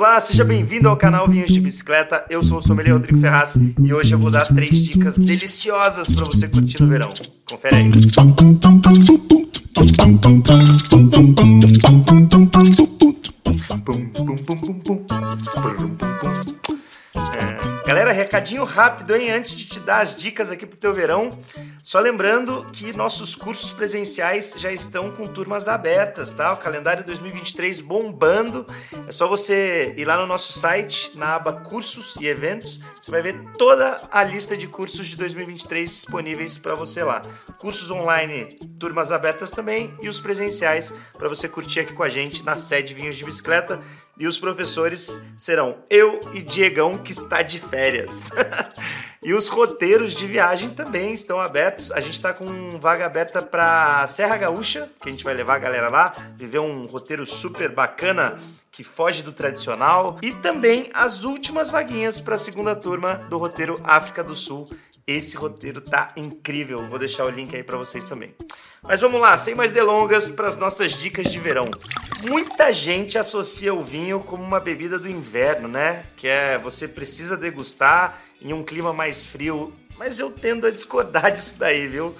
Olá, seja bem-vindo ao canal Vinhos de Bicicleta. Eu sou o sommelier Rodrigo Ferraz e hoje eu vou dar três dicas deliciosas para você curtir no verão. Confere aí. Recadinho rápido, hein? Antes de te dar as dicas aqui pro teu verão, só lembrando que nossos cursos presenciais já estão com turmas abertas, tá? O calendário 2023 bombando. É só você ir lá no nosso site, na aba Cursos e Eventos, você vai ver toda a lista de cursos de 2023 disponíveis para você lá. Cursos online, turmas abertas também e os presenciais para você curtir aqui com a gente na sede Vinhos de Bicicleta. E os professores serão eu e Diegão, que está de férias. e os roteiros de viagem também estão abertos. A gente está com vaga aberta para Serra Gaúcha, que a gente vai levar a galera lá, viver um roteiro super bacana que foge do tradicional. E também as últimas vaguinhas para a segunda turma do roteiro África do Sul, esse roteiro tá incrível, vou deixar o link aí para vocês também. Mas vamos lá, sem mais delongas, para as nossas dicas de verão. Muita gente associa o vinho como uma bebida do inverno, né? Que é você precisa degustar em um clima mais frio, mas eu tendo a discordar disso daí, viu?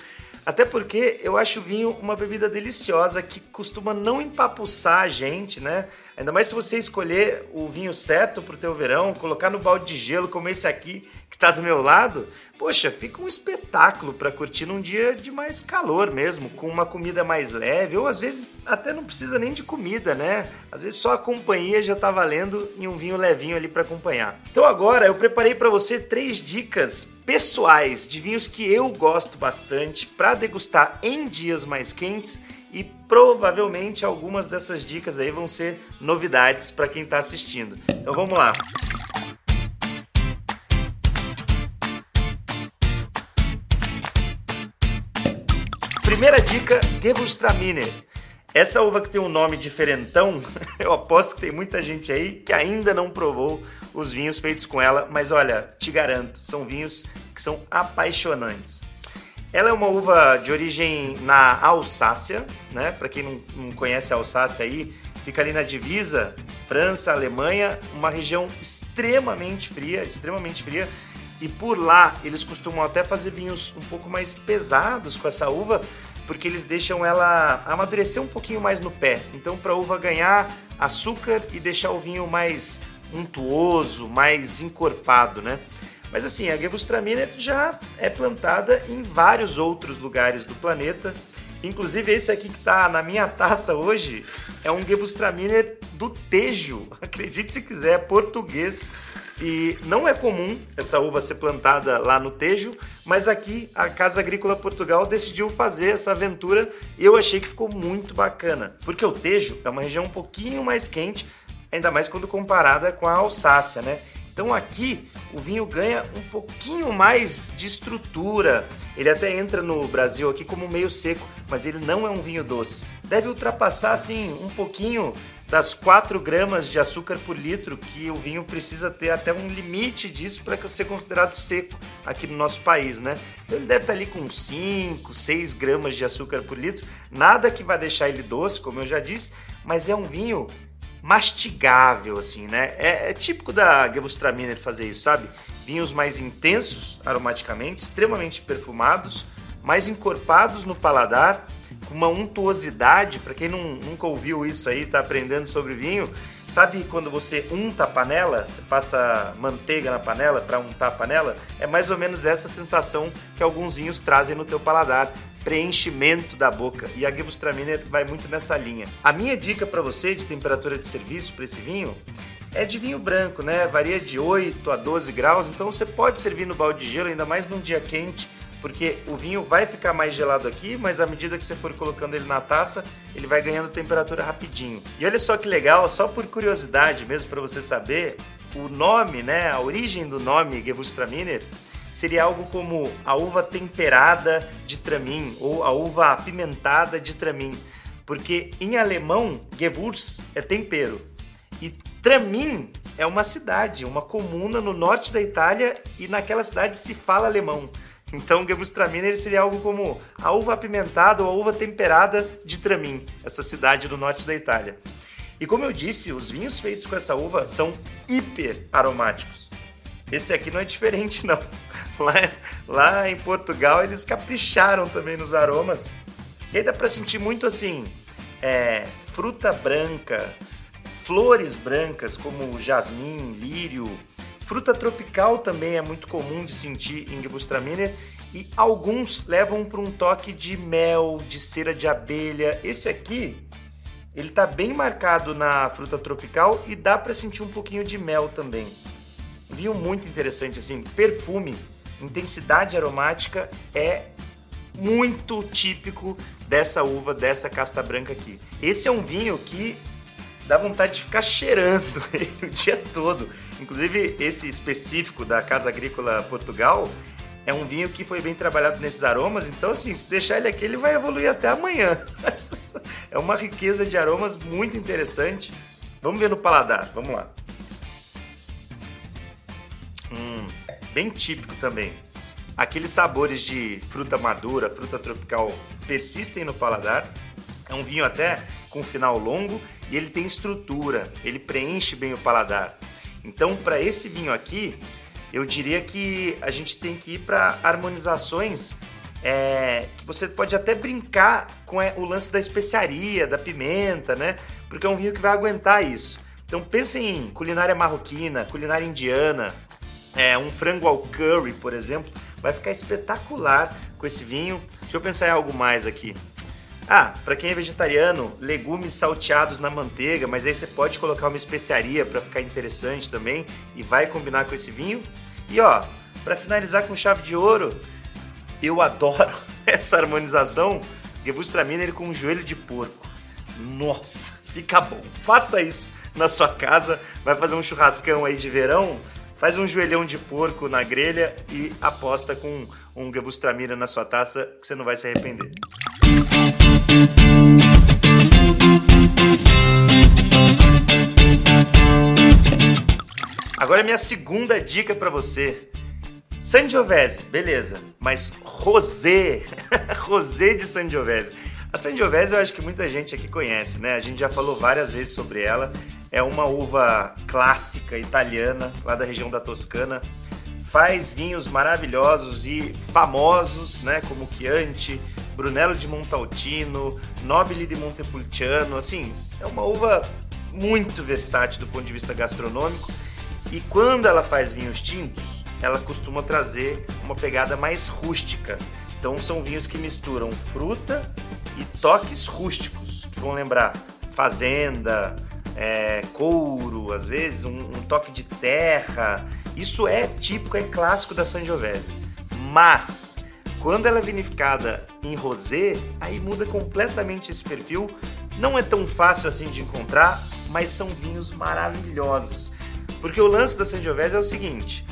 Até porque eu acho o vinho uma bebida deliciosa que costuma não empapuçar a gente, né? Ainda mais se você escolher o vinho certo para o teu verão, colocar no balde de gelo como esse aqui que está do meu lado, poxa, fica um espetáculo para curtir num dia de mais calor mesmo, com uma comida mais leve, ou às vezes até não precisa nem de comida, né? Às vezes só a companhia já está valendo e um vinho levinho ali para acompanhar. Então agora eu preparei para você três dicas pessoais de vinhos que eu gosto bastante para degustar em dias mais quentes e provavelmente algumas dessas dicas aí vão ser novidades para quem está assistindo. Então vamos lá. Dica, Gewürztraminer. Essa uva que tem um nome diferentão, eu aposto que tem muita gente aí que ainda não provou os vinhos feitos com ela, mas olha, te garanto, são vinhos que são apaixonantes. Ela é uma uva de origem na Alsácia, né? Para quem não, não conhece a Alsácia aí, fica ali na divisa França, Alemanha, uma região extremamente fria, extremamente fria. E por lá eles costumam até fazer vinhos um pouco mais pesados com essa uva, porque eles deixam ela amadurecer um pouquinho mais no pé. Então, para a uva ganhar açúcar e deixar o vinho mais untuoso, mais encorpado, né? Mas assim, a Gewürztraminer já é plantada em vários outros lugares do planeta. Inclusive esse aqui que está na minha taça hoje é um Gewürztraminer do Tejo. Acredite se quiser, é português. E não é comum essa uva ser plantada lá no Tejo, mas aqui a Casa Agrícola Portugal decidiu fazer essa aventura e eu achei que ficou muito bacana. Porque o Tejo é uma região um pouquinho mais quente, ainda mais quando comparada com a Alsácia, né? Então aqui o vinho ganha um pouquinho mais de estrutura. Ele até entra no Brasil aqui como meio seco, mas ele não é um vinho doce. Deve ultrapassar assim um pouquinho das 4 gramas de açúcar por litro, que o vinho precisa ter até um limite disso para ser considerado seco aqui no nosso país, né? Então ele deve estar ali com 5, 6 gramas de açúcar por litro, nada que vai deixar ele doce, como eu já disse, mas é um vinho mastigável, assim, né? É, é típico da Gewürztraminer fazer isso, sabe? Vinhos mais intensos aromaticamente, extremamente perfumados, mais encorpados no paladar, com uma untuosidade. Para quem não, nunca ouviu isso aí, tá aprendendo sobre vinho, sabe quando você unta a panela, você passa manteiga na panela para untar a panela? É mais ou menos essa sensação que alguns vinhos trazem no teu paladar preenchimento da boca e a Gewürztraminer vai muito nessa linha. A minha dica para você de temperatura de serviço para esse vinho é de vinho branco, né? Varia de 8 a 12 graus, então você pode servir no balde de gelo, ainda mais num dia quente, porque o vinho vai ficar mais gelado aqui, mas à medida que você for colocando ele na taça, ele vai ganhando temperatura rapidinho. E olha só que legal, só por curiosidade mesmo para você saber, o nome, né, a origem do nome Gewürztraminer seria algo como a uva temperada de Tramin ou a uva apimentada de Tramin, porque em alemão Gewürz é tempero e Tramin é uma cidade, uma comuna no norte da Itália e naquela cidade se fala alemão. Então, Gewürztraminer seria algo como a uva apimentada ou a uva temperada de Tramin, essa cidade do norte da Itália. E como eu disse, os vinhos feitos com essa uva são hiper aromáticos. Esse aqui não é diferente, não. Lá, lá em Portugal eles capricharam também nos aromas. E aí dá para sentir muito assim, é, fruta branca, flores brancas como jasmim, lírio, fruta tropical também é muito comum de sentir em Gewürztraminer e alguns levam para um toque de mel, de cera de abelha. Esse aqui, ele está bem marcado na fruta tropical e dá para sentir um pouquinho de mel também. Vinho muito interessante assim, perfume, intensidade aromática é muito típico dessa uva, dessa casta branca aqui. Esse é um vinho que dá vontade de ficar cheirando o dia todo. Inclusive, esse específico da Casa Agrícola Portugal é um vinho que foi bem trabalhado nesses aromas, então assim, se deixar ele aqui, ele vai evoluir até amanhã. é uma riqueza de aromas muito interessante. Vamos ver no paladar, vamos lá. Bem típico também. Aqueles sabores de fruta madura, fruta tropical persistem no paladar. É um vinho até com final longo e ele tem estrutura, ele preenche bem o paladar. Então, para esse vinho aqui, eu diria que a gente tem que ir para harmonizações é, que você pode até brincar com é, o lance da especiaria, da pimenta, né? Porque é um vinho que vai aguentar isso. Então pensem em culinária marroquina, culinária indiana, é, um frango ao curry, por exemplo, vai ficar espetacular com esse vinho. Deixa eu pensar em algo mais aqui. Ah, para quem é vegetariano, legumes salteados na manteiga, mas aí você pode colocar uma especiaria para ficar interessante também e vai combinar com esse vinho. E ó, para finalizar com chave de ouro, eu adoro essa harmonização Gewürztraminer com um joelho de porco. Nossa, fica bom. Faça isso na sua casa, vai fazer um churrascão aí de verão, faz um joelhão de porco na grelha e aposta com um Gewürztraminer na sua taça que você não vai se arrepender. Agora minha segunda dica para você. Sangiovese, beleza, mas rosé, rosé de Sangiovese. A Sangiovese eu acho que muita gente aqui conhece, né? A gente já falou várias vezes sobre ela. É uma uva clássica italiana, lá da região da Toscana. Faz vinhos maravilhosos e famosos, né? Como Chianti, Brunello de Montaltino, Nobile de Montepulciano, assim, é uma uva muito versátil do ponto de vista gastronômico. E quando ela faz vinhos tintos, ela costuma trazer uma pegada mais rústica. Então são vinhos que misturam fruta e toques rústicos, que vão lembrar fazenda, é, couro, às vezes um, um, toque de terra. Isso é típico, é clássico da Sangiovese. Mas quando ela é vinificada em rosé, aí muda completamente esse perfil. Não é tão fácil assim de encontrar, mas são vinhos maravilhosos. Porque o lance da Sangiovese é o seguinte,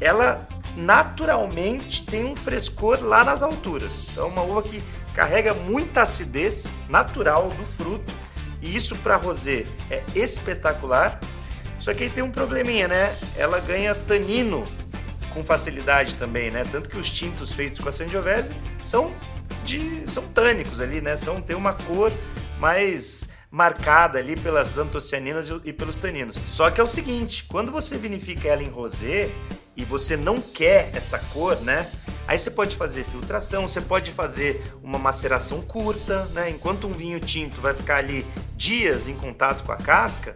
ela naturalmente tem um frescor lá nas alturas. Então, é uma uva que carrega muita acidez natural do fruto, e isso para rosé é espetacular. Só que aí tem um probleminha, né? Ela ganha tanino com facilidade também, né? Tanto que os tintos feitos com a Sangiovese são de são tânicos ali, né? São tem uma cor mais marcada ali pelas antocianinas e pelos taninos. Só que é o seguinte, quando você vinifica ela em rosé e você não quer essa cor, né? Aí você pode fazer filtração, você pode fazer uma maceração curta, né? Enquanto um vinho tinto vai ficar ali dias em contato com a casca,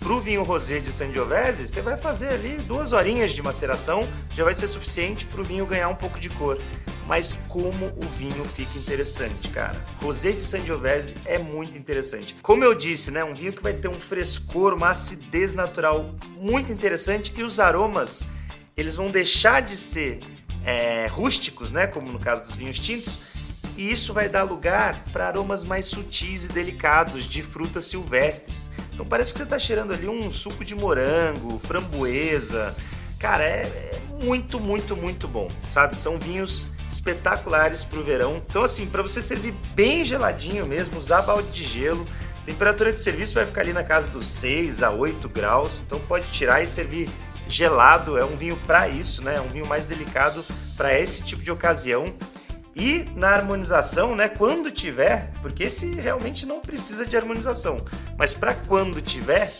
para o vinho rosé de Sangiovese, você vai fazer ali duas horinhas de maceração, já vai ser suficiente para o vinho ganhar um pouco de cor. Mas como o vinho fica interessante, cara. Rosé de Sangiovese é muito interessante. Como eu disse, né, um vinho que vai ter um frescor, uma acidez natural muito interessante e os aromas, eles vão deixar de ser é, rústicos, né, como no caso dos vinhos tintos, e isso vai dar lugar para aromas mais sutis e delicados de frutas silvestres. Então parece que você está cheirando ali um suco de morango, framboesa. Cara, é, é muito, muito, muito bom, sabe? São vinhos espetaculares para o verão. Então, assim, para você servir bem geladinho mesmo, usar balde de gelo. Temperatura de serviço vai ficar ali na casa dos 6 a 8 graus, então pode tirar e servir gelado. É um vinho para isso, né? É um vinho mais delicado para esse tipo de ocasião. E na harmonização, né, quando tiver, porque esse realmente não precisa de harmonização, mas para quando tiver,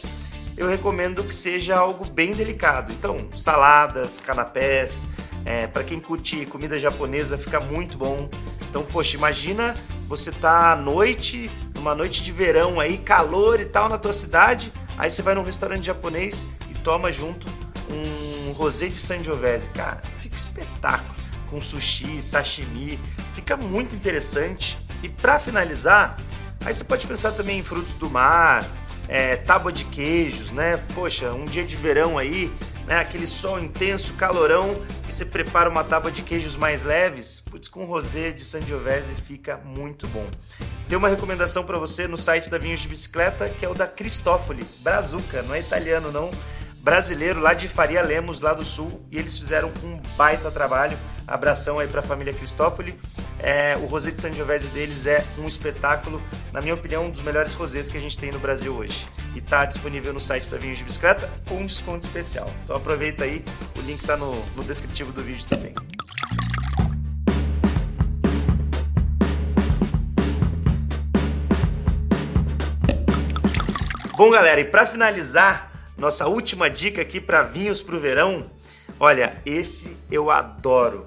eu recomendo que seja algo bem delicado. Então, saladas, canapés, é, para quem curte comida japonesa fica muito bom. Então, poxa, imagina você tá à noite, numa noite de verão aí, calor e tal na tua cidade, aí você vai num restaurante japonês e toma junto um rosé de Sangiovese. Cara, fica espetáculo. Com sushi, sashimi, fica muito interessante. E para finalizar, aí você pode pensar também em frutos do mar, é, tábua de queijos, né? Poxa, um dia de verão aí, né? Aquele sol intenso, calorão, e você prepara uma tábua de queijos mais leves, putz, com rosé de Sangiovese fica muito bom. Tem uma recomendação para você no site da Vinhos de Bicicleta, que é o da Cristófoli, Brazuca, não é italiano não, brasileiro lá de Faria Lemos, lá do sul, e eles fizeram um baita trabalho. Abração aí para a família Cristófoli. É, o rosé de Sangiovese deles é um espetáculo, na minha opinião, um dos melhores rosés que a gente tem no Brasil hoje. E está disponível no site da Vinhos de Bicicleta com um desconto especial. Então aproveita aí, o link está no, no descritivo do vídeo também. Bom, galera, e para finalizar, nossa última dica aqui para vinhos para o verão, olha, esse eu adoro,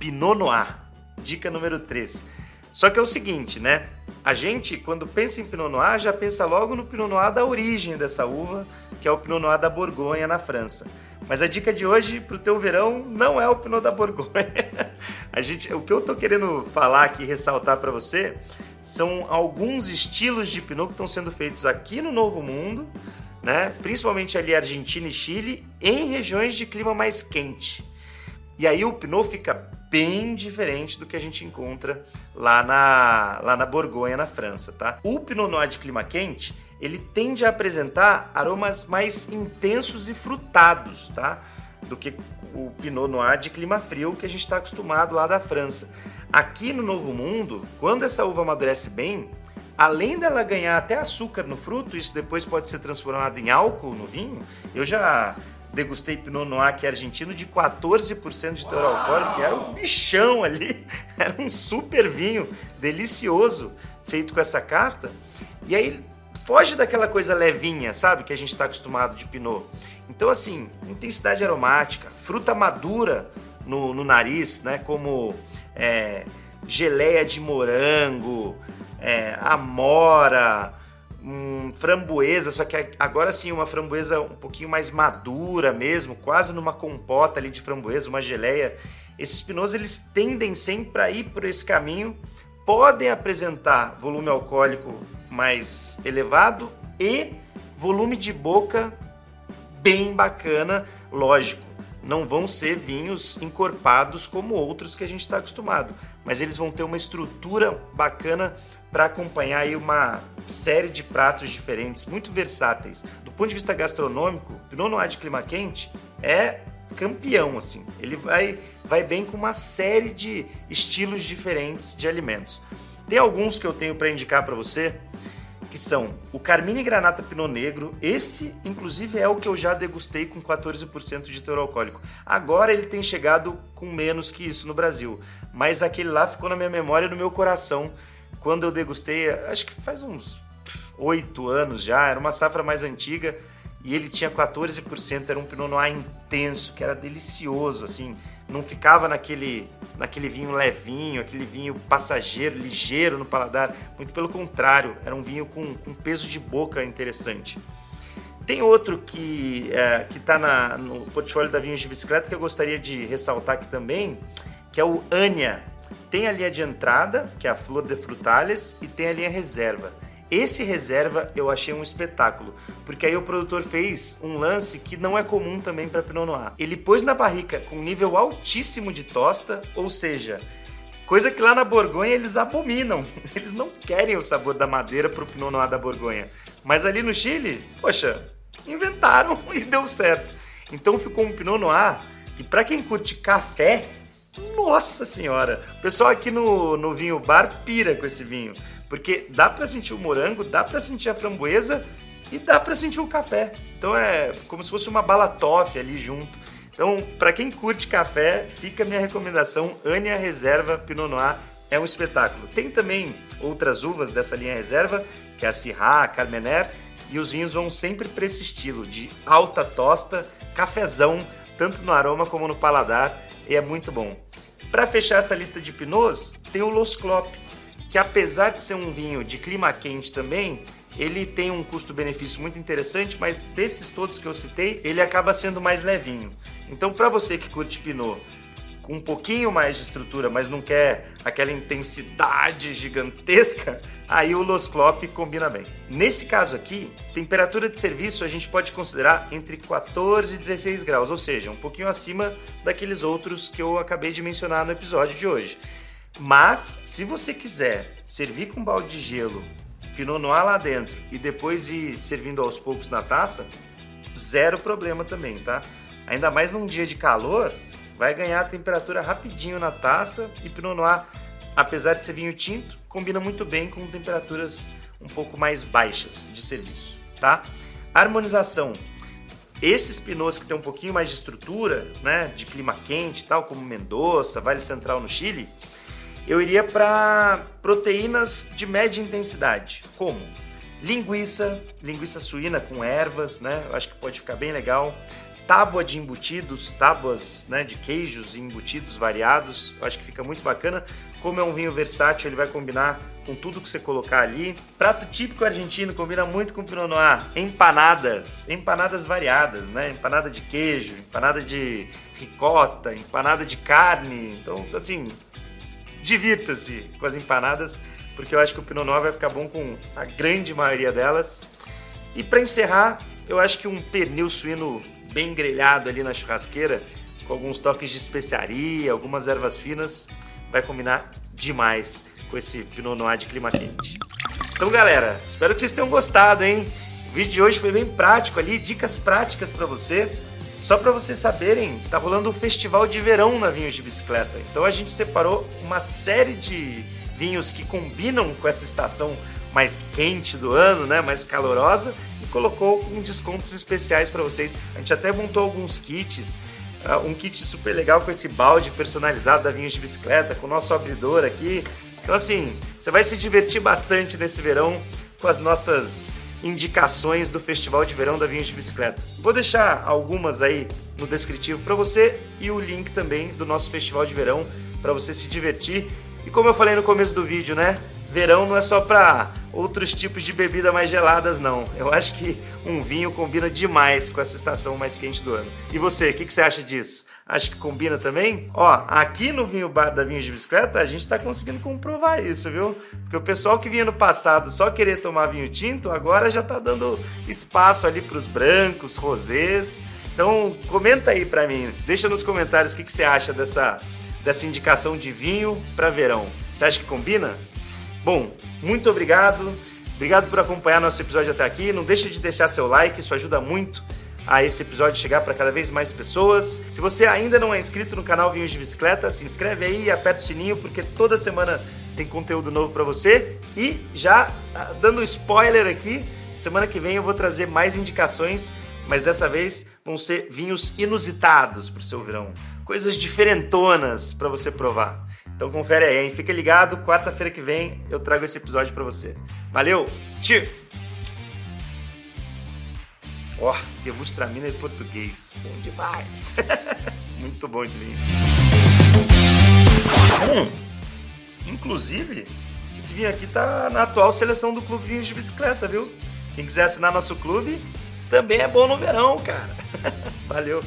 Pinot Noir. Dica número 3. Só que é o seguinte, né? A gente, quando pensa em Pinot Noir, já pensa logo no Pinot Noir da origem dessa uva, que é o Pinot Noir da Borgonha, na França. Mas a dica de hoje para o teu verão não é o Pinot da Borgonha. a gente, o que eu tô querendo falar aqui, ressaltar para você, são alguns estilos de Pinot que estão sendo feitos aqui no Novo Mundo, né? principalmente ali Argentina e Chile, em regiões de clima mais quente. E aí o Pinot fica bem diferente do que a gente encontra lá na, lá na Borgonha, na França, tá? O Pinot Noir de clima quente, ele tende a apresentar aromas mais intensos e frutados, tá? Do que o Pinot Noir de clima frio que a gente está acostumado lá da França. Aqui no Novo Mundo, quando essa uva amadurece bem, além dela ganhar até açúcar no fruto, isso depois pode ser transformado em álcool no vinho. Eu já degustei Pinot Noir que é argentino de 14% de teor alcoólico, era um bichão ali, era um super vinho delicioso feito com essa casta. E aí foge daquela coisa levinha, sabe, que a gente está acostumado de Pinot. Então assim, intensidade aromática, fruta madura no, no nariz, né, como é, geleia de morango, é, amora, um, framboesa, só que agora sim uma framboesa um pouquinho mais madura mesmo, quase numa compota ali de framboesa, uma geleia. Esses pinots eles tendem sempre a ir por esse caminho, podem apresentar volume alcoólico mais elevado e volume de boca bem bacana, lógico. Não vão ser vinhos encorpados como outros que a gente está acostumado, mas eles vão ter uma estrutura bacana para acompanhar aí uma série de pratos diferentes, muito versáteis. Do ponto de vista gastronômico, Pinot Noir de clima quente é campeão assim. Ele vai vai bem com uma série de estilos diferentes de alimentos. Tem alguns que eu tenho para indicar para você, que são o Carmine Granata Pinot Negro. Esse, inclusive, é o que eu já degustei com 14% de teor alcoólico. Agora ele tem chegado com menos que isso no Brasil, mas aquele lá ficou na minha memória e no meu coração quando eu degustei, acho que faz uns oito anos já, era uma safra mais antiga e ele tinha 14%, era um Pinot Noir intenso, que era delicioso, assim, não ficava naquele, naquele vinho levinho, aquele vinho passageiro, ligeiro no paladar, muito pelo contrário, era um vinho com, com peso de boca interessante. Tem outro que é, está no portfólio da Vinhos de Bicicleta que eu gostaria de ressaltar aqui também, que é o Anya, tem a linha de entrada, que é a Flor de Frutales, e tem a linha reserva. Esse reserva eu achei um espetáculo, porque aí o produtor fez um lance que não é comum também para Pinot Noir. Ele pôs na barrica com nível altíssimo de tosta, ou seja, coisa que lá na Borgonha eles abominam. Eles não querem o sabor da madeira pro Pinot Noir da Borgonha. Mas ali no Chile, poxa, inventaram e deu certo. Então ficou um Pinot Noir que para quem curte café, nossa senhora! O pessoal aqui no, no vinho bar pira com esse vinho. Porque dá para sentir o morango, dá para sentir a framboesa e dá para sentir o café. Então é como se fosse uma balatofe ali junto. Então, para quem curte café, fica a minha recomendação, Ania Reserva Pinot Noir é um espetáculo. Tem também outras uvas dessa linha reserva, que é a Syrah, a Carmener, e os vinhos vão sempre para esse estilo de alta tosta, cafezão, tanto no aroma como no paladar, e é muito bom. Para fechar essa lista de pinots, tem o Los Clop, que apesar de ser um vinho de clima quente também, ele tem um custo-benefício muito interessante, mas desses todos que eu citei, ele acaba sendo mais levinho. Então, para você que curte Pinot com um pouquinho mais de estrutura, mas não quer aquela intensidade gigantesca, aí o Los Clop combina bem. Nesse caso aqui, temperatura de serviço a gente pode considerar entre 14 e 16 graus, ou seja, um pouquinho acima daqueles outros que eu acabei de mencionar no episódio de hoje. Mas, se você quiser servir com balde de gelo, Pinot lá dentro e depois ir servindo aos poucos na taça, zero problema também, tá? Ainda mais num dia de calor, vai ganhar temperatura rapidinho na taça e Pinot Noir, apesar de ser vinho tinto, combina muito bem com temperaturas um pouco mais baixas de serviço, tá? Harmonização. Esses pinots que tem um pouquinho mais de estrutura, né, de clima quente, tal como Mendoza, Vale Central no Chile, eu iria para proteínas de média intensidade, como linguiça, linguiça suína com ervas, né? Eu acho que pode ficar bem legal. Tábua de embutidos, tábuas né, de queijos e embutidos variados, eu acho que fica muito bacana. Como é um vinho versátil, ele vai combinar com tudo que você colocar ali. Prato típico argentino combina muito com Pinot Noir. Empanadas, empanadas variadas, né? Empanada de queijo, empanada de ricota, empanada de carne. Então, assim, divirta-se com as empanadas, porque eu acho que o Pinot Noir vai ficar bom com a grande maioria delas. E para encerrar, eu acho que um pernil suíno bem grelhado ali na churrasqueira, com alguns toques de especiaria, algumas ervas finas, vai combinar demais com esse Pinot Noir de clima quente. Então, galera, espero que vocês tenham gostado, hein? O vídeo de hoje foi bem prático ali, dicas práticas para você. Só para vocês saberem, tá rolando um festival de verão na Vinhos de Bicicleta. Então a gente separou uma série de vinhos que combinam com essa estação mais quente do ano, né, mais calorosa, e colocou com descontos especiais para vocês. A gente até montou alguns kits, uh, um kit super legal com esse balde personalizado da Vinhos de Bicicleta, com o nosso abridor aqui. Então assim, você vai se divertir bastante nesse verão com as nossas indicações do Festival de Verão da Vinhos de Bicicleta. Vou deixar algumas aí no descritivo para você e o link também do nosso Festival de Verão para você se divertir. E como eu falei no começo do vídeo, né? Verão não é só para outros tipos de bebida mais geladas, não. Eu acho que um vinho combina demais com essa estação mais quente do ano. E você, o que, que, você acha disso? Acha que combina também? Ó, aqui no Vinho Bar da Vinhos de Bicicleta, a gente está conseguindo comprovar isso, viu? Porque o pessoal que vinha no passado só querer tomar vinho tinto, agora já está dando espaço ali para os brancos, rosés. Então, comenta aí para mim, deixa nos comentários o que, que você acha dessa, dessa indicação de vinho para verão. Você acha que combina? Bom, muito obrigado. Obrigado por acompanhar nosso episódio até aqui. Não deixe de deixar seu like, isso ajuda muito a esse episódio chegar para cada vez mais pessoas. Se você ainda não é inscrito no canal Vinhos de Bicicleta, se inscreve aí e aperta o sininho porque toda semana tem conteúdo novo para você. E já ah, dando spoiler aqui, semana que vem eu vou trazer mais indicações, mas dessa vez vão ser vinhos inusitados para o seu verão, coisas diferentonas para você provar. Então confere aí, hein? Fica ligado, quarta-feira que vem eu trago esse episódio para você. Valeu, cheers! Ó, oh, Degustramina em português. Bom demais. Muito bom esse vinho. Hum, inclusive, esse vinho aqui tá na atual seleção do Clube Vinhos de Bicicleta, viu? Quem quiser assinar nosso clube, também é bom no verão, cara. Valeu.